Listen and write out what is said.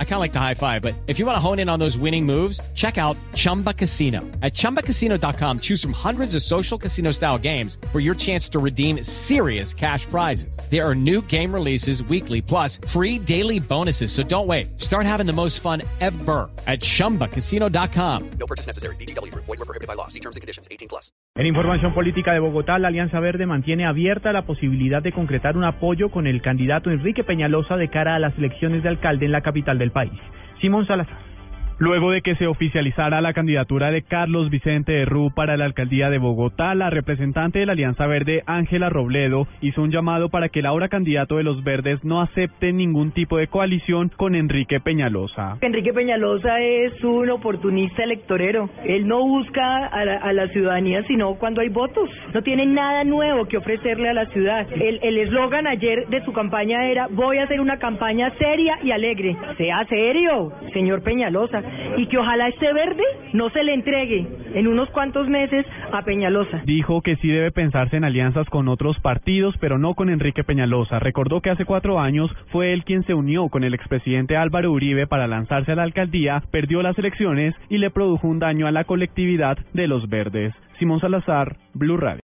I kind of like the high five, but if you want to hone in on those winning moves, check out Chumba Casino. At ChumbaCasino.com, choose from hundreds of social casino style games for your chance to redeem serious cash prizes. There are new game releases weekly, plus free daily bonuses. So don't wait. Start having the most fun ever at ChumbaCasino.com. No purchase necessary. BGW. Void were prohibited by law. See terms and conditions. 18 plus. En información política de Bogotá, la Alianza Verde mantiene abierta la posibilidad de concretar un apoyo con el candidato Enrique Peñalosa de cara a las elecciones de alcalde en la capital del país. Simón Salazar. Luego de que se oficializara la candidatura de Carlos Vicente de Rú para la alcaldía de Bogotá, la representante de la Alianza Verde, Ángela Robledo, hizo un llamado para que el ahora candidato de los Verdes no acepte ningún tipo de coalición con Enrique Peñalosa. Enrique Peñalosa es un oportunista electorero. Él no busca a la, ciudadanía sino cuando hay votos. No tiene nada nuevo que ofrecerle a la ciudad. El eslogan ayer de su campaña era voy a hacer una campaña seria y alegre. Sea serio, señor Peñalosa y que ojalá este verde no se le entregue en unos cuantos meses a Peñalosa. Dijo que sí debe pensarse en alianzas con otros partidos, pero no con Enrique Peñalosa. Recordó que hace cuatro años fue él quien se unió con el expresidente Álvaro Uribe para lanzarse a la alcaldía, perdió las elecciones y le produjo un daño a la colectividad de los verdes. Simón Salazar, Blue Radio.